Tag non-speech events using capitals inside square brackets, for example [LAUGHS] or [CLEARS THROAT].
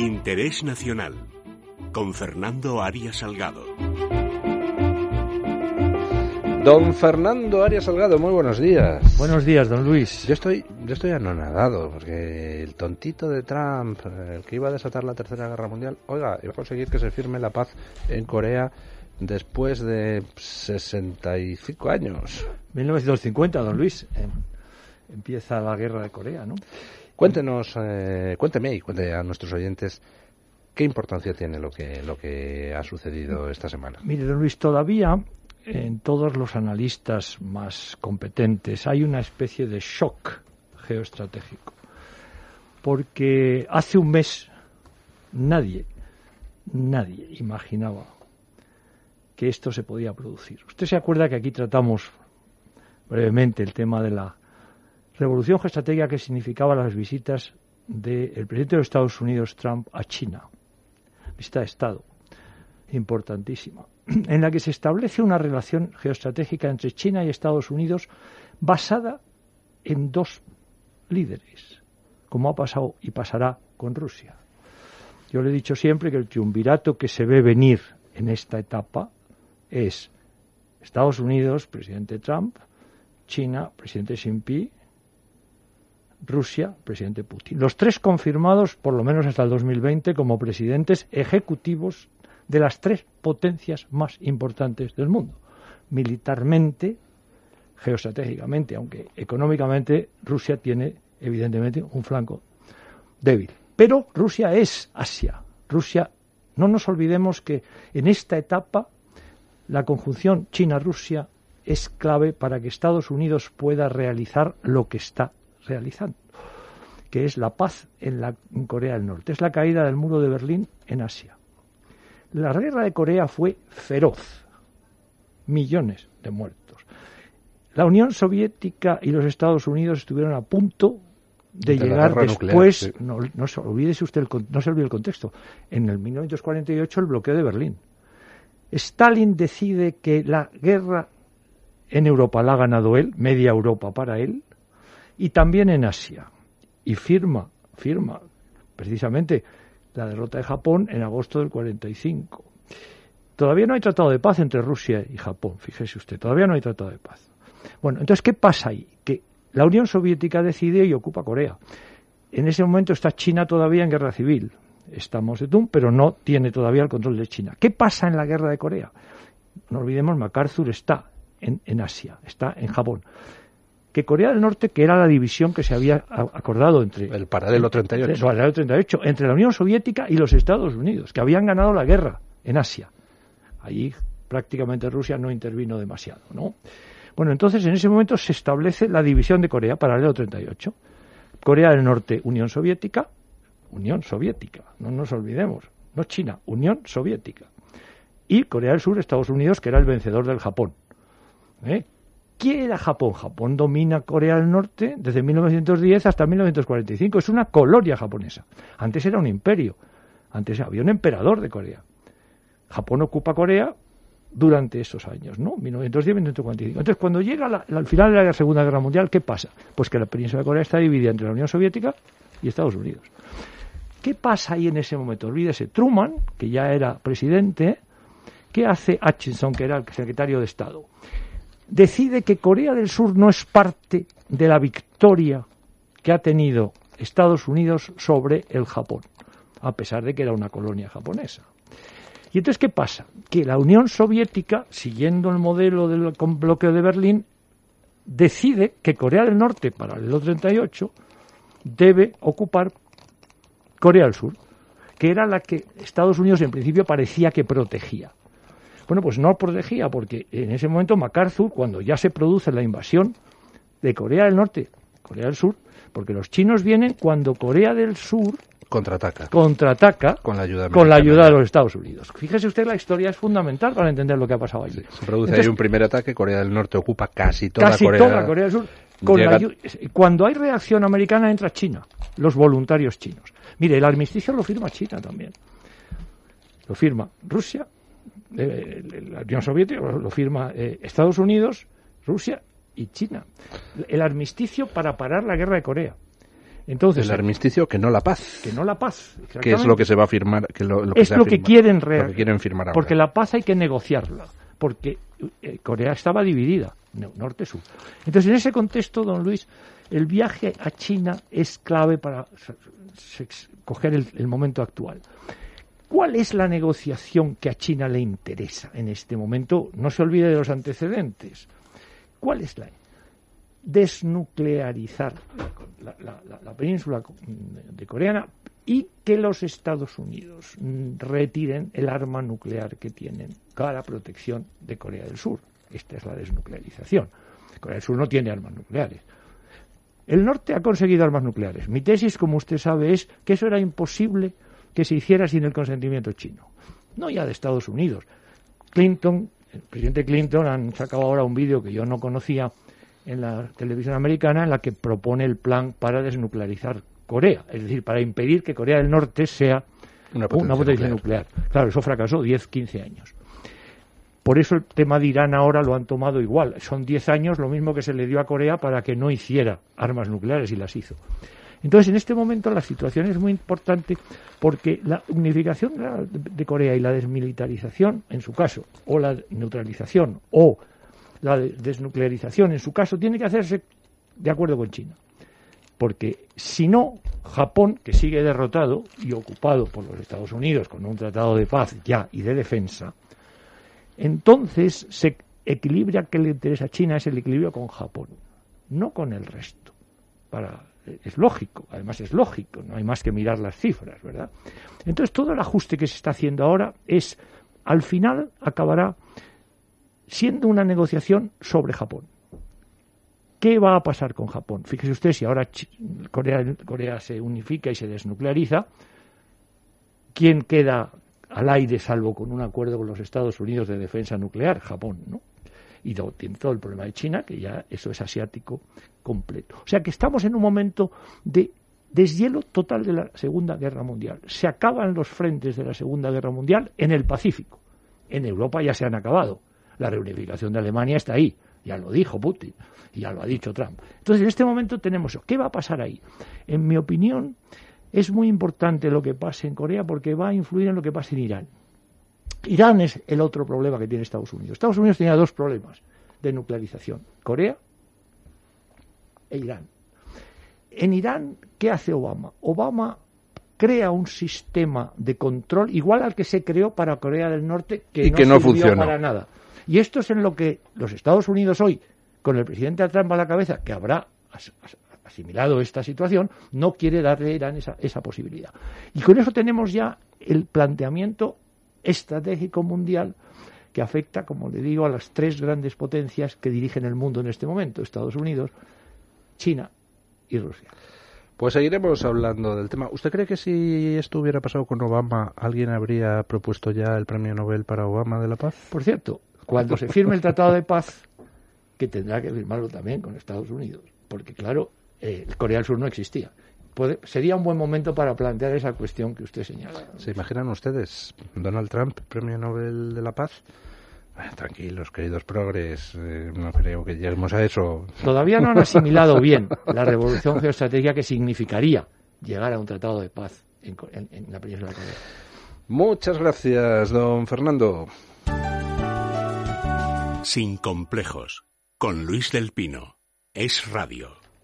Interés Nacional con Fernando Arias Salgado. Don Fernando Arias Salgado, muy buenos días. Buenos días, don Luis. Yo estoy, yo estoy anonadado, porque el tontito de Trump, el que iba a desatar la Tercera Guerra Mundial, oiga, iba a conseguir que se firme la paz en Corea después de 65 años. 1950, don Luis. Eh, empieza la guerra de Corea, ¿no? Cuéntenos, eh, cuénteme y cuente a nuestros oyentes qué importancia tiene lo que, lo que ha sucedido esta semana. Mire, don Luis, todavía en todos los analistas más competentes hay una especie de shock geoestratégico. Porque hace un mes nadie, nadie imaginaba que esto se podía producir. Usted se acuerda que aquí tratamos brevemente el tema de la revolución geoestratégica que significaba las visitas del presidente de Estados Unidos, Trump, a China. Visita de Estado, importantísima, [CLEARS THROAT] en la que se establece una relación geoestratégica entre China y Estados Unidos basada en dos líderes, como ha pasado y pasará con Rusia. Yo le he dicho siempre que el triunvirato que se ve venir en esta etapa es Estados Unidos, presidente Trump, China, presidente Xi Jinping, Rusia, presidente Putin. Los tres confirmados, por lo menos hasta el 2020, como presidentes ejecutivos de las tres potencias más importantes del mundo. Militarmente, geoestratégicamente, aunque económicamente Rusia tiene evidentemente un flanco débil. Pero Rusia es Asia. Rusia, no nos olvidemos que en esta etapa la conjunción China-Rusia es clave para que Estados Unidos pueda realizar lo que está realizando, que es la paz en, la, Corea del Norte. Es la caída del muro de Berlín en Asia. La guerra de Corea fue feroz, millones de muertos. La Unión Soviética y los Estados Unidos estuvieron a punto de, llegar después, no, no, se olvide usted el, no se olvide el contexto, en el 1948 el bloqueo de Berlín. Stalin decide que la guerra en Europa la ha ganado él, media Europa para él, y también en Asia. Y firma, firma precisamente la derrota de Japón en agosto del 45. Todavía no hay tratado de paz entre Rusia y Japón, fíjese usted, todavía no hay tratado de paz. Bueno, entonces, ¿qué pasa ahí? Que la Unión Soviética decide y ocupa Corea. En ese momento está China todavía en guerra civil. Estamos de Tum, pero no tiene todavía el control de China. ¿Qué pasa en la guerra de Corea? No olvidemos, MacArthur está en Asia, está en Japón que Corea del Norte, que era la división que se había acordado entre... El paralelo 38. el paralelo 38, entre la Unión Soviética y los Estados Unidos, que habían ganado la guerra en Asia. Allí prácticamente Rusia no intervino demasiado, ¿no? Bueno, entonces en ese momento se establece la división de Corea, paralelo 38. Corea del Norte, Unión Soviética, Unión Soviética, no nos olvidemos, no China, Unión Soviética. Y Corea del Sur, Estados Unidos, que era el vencedor del Japón. ¿eh? ¿Quién era Japón? Japón domina Corea del Norte desde 1910 hasta 1945. Es una colonia japonesa. Antes era un imperio. Antes había un emperador de Corea. Japón ocupa Corea durante esos años, ¿no? 1910-1945. Entonces, cuando llega al final de la Segunda Guerra Mundial, ¿qué pasa? Pues que la península de Corea está dividida entre la Unión Soviética y Estados Unidos. ¿Qué pasa ahí en ese momento? Olvídese, Truman, que ya era presidente, ¿qué hace Hutchinson, que era el secretario de Estado? Decide que Corea del Sur no es parte de la victoria que ha tenido Estados Unidos sobre el Japón, a pesar de que era una colonia japonesa. Y entonces, ¿qué pasa? Que la Unión Soviética, siguiendo el modelo del bloqueo de Berlín, decide que Corea del Norte, para el 38, debe ocupar Corea del Sur, que era la que Estados Unidos en principio parecía que protegía. Bueno, pues no protegía porque en ese momento MacArthur, cuando ya se produce la invasión de Corea del Norte, Corea del Sur, porque los chinos vienen cuando Corea del Sur contraataca, contraataca con la ayuda, con la ayuda de los Estados Unidos. Fíjese usted, la historia es fundamental para entender lo que ha pasado allí. se produce ahí un primer ataque, Corea del Norte ocupa casi toda casi Corea, toda Corea del Sur. cuando hay reacción americana entra China, los voluntarios chinos. Mire, el armisticio lo firma China también. Lo firma Rusia, la Unión Soviética lo firma eh, Estados Unidos, Rusia y China. El armisticio para parar la guerra de Corea. Entonces, el armisticio que no la paz. Que no la paz. Que es lo que se va a firmar. Que lo, es que lo, que quieren lo que quieren firmar ahora. Porque la paz hay que negociarla. Porque eh, Corea estaba dividida, norte-sur. Entonces, en ese contexto, don Luis, el viaje a China es clave para coger el, momento actual. ¿Cuál es la negociación que a China le interesa en este momento? No se olvide de los antecedentes. ¿Cuál es la? Desnuclearizar la, península de coreana y que los Estados Unidos retiren el arma nuclear que tienen para protección de Corea del Sur. Esta es la desnuclearización. Corea del Sur no tiene armas nucleares. El norte ha conseguido armas nucleares. Mi tesis, como usted sabe, es que eso era imposible que se hiciera sin el consentimiento chino. No ya de Estados Unidos. Clinton, el presidente Clinton, han sacado ahora un vídeo que yo no conocía en la televisión americana en la que propone el plan para desnuclearizar Corea, es decir, para impedir que Corea del Norte sea una potencia, nuclear. Claro, eso fracasó 10, 15 años. Por eso el tema de Irán ahora lo han tomado igual. Son 10 años lo mismo que se le dio a Corea para que no hiciera armas nucleares y las hizo. Entonces, en este momento la situación es muy importante porque la unificación de Corea y la desmilitarización, en su caso, o la neutralización o la desnuclearización, en su caso, tiene que hacerse de acuerdo con China. Porque si no, Japón, que sigue derrotado y ocupado por los Estados Unidos con un tratado de paz ya y de defensa, entonces se equilibra que le interesa a China es el equilibrio con Japón, no con el resto. Para, es lógico, además es lógico, no hay más que mirar las cifras, ¿verdad? Entonces todo el ajuste que se está haciendo ahora es, al final acabará siendo una negociación sobre Japón. ¿Qué va a pasar con Japón? Fíjese usted, si ahora Corea, Corea se unifica y se desnucleariza, ¿quién queda al aire, salvo con un acuerdo con los Estados Unidos de defensa nuclear, Japón, ¿no? Y tiene todo el problema de China, que ya eso es asiático completo. O sea que estamos en un momento de deshielo total de la Segunda Guerra Mundial. Se acaban los frentes de la Segunda Guerra Mundial en el Pacífico. En Europa ya se han acabado. La reunificación de Alemania está ahí. Ya lo dijo Putin ya lo ha dicho Trump. Entonces, en este momento tenemos ¿Qué va a pasar ahí? En mi opinión, es muy importante lo que pase en Corea porque va a influir en lo que pase en Irán. Irán es el otro problema que tiene Estados Unidos. Estados Unidos tenía dos problemas de nuclearización, Corea e Irán. En Irán, ¿qué hace Obama? Obama crea un sistema de control igual al que se creó para Corea del Norte que y no, que no para nada. Y esto es en lo que los Estados Unidos hoy, con el presidente Trump a la cabeza, que habrá asimilado esta situación, no quiere darle a Irán esa, esa posibilidad. Y con eso tenemos ya el planteamiento estratégico mundial que afecta, como le digo, a las tres grandes potencias que dirigen el mundo en este momento, Estados Unidos, China y Rusia. Pues seguiremos hablando del tema. ¿Usted cree que si esto hubiera pasado con Obama, alguien habría propuesto ya el premio Nobel para Obama de la paz? Por cierto, cuando se firme el Tratado de Paz, que tendrá que firmarlo también con Estados Unidos, porque claro, eh, Corea del Sur no existía. Sería un buen momento para plantear esa cuestión que usted señala. ¿Se imaginan ustedes Donald Trump, Premio Nobel de la Paz? tranquilos, queridos progres, eh, no creo que lleguemos a eso. Todavía no han [LAUGHS] asimilado bien la revolución geoestratégica que significaría llegar a un tratado de paz en, en la península de Corea. Muchas gracias, don Fernando. Sin complejos, con Luis del Pino. Es Radio.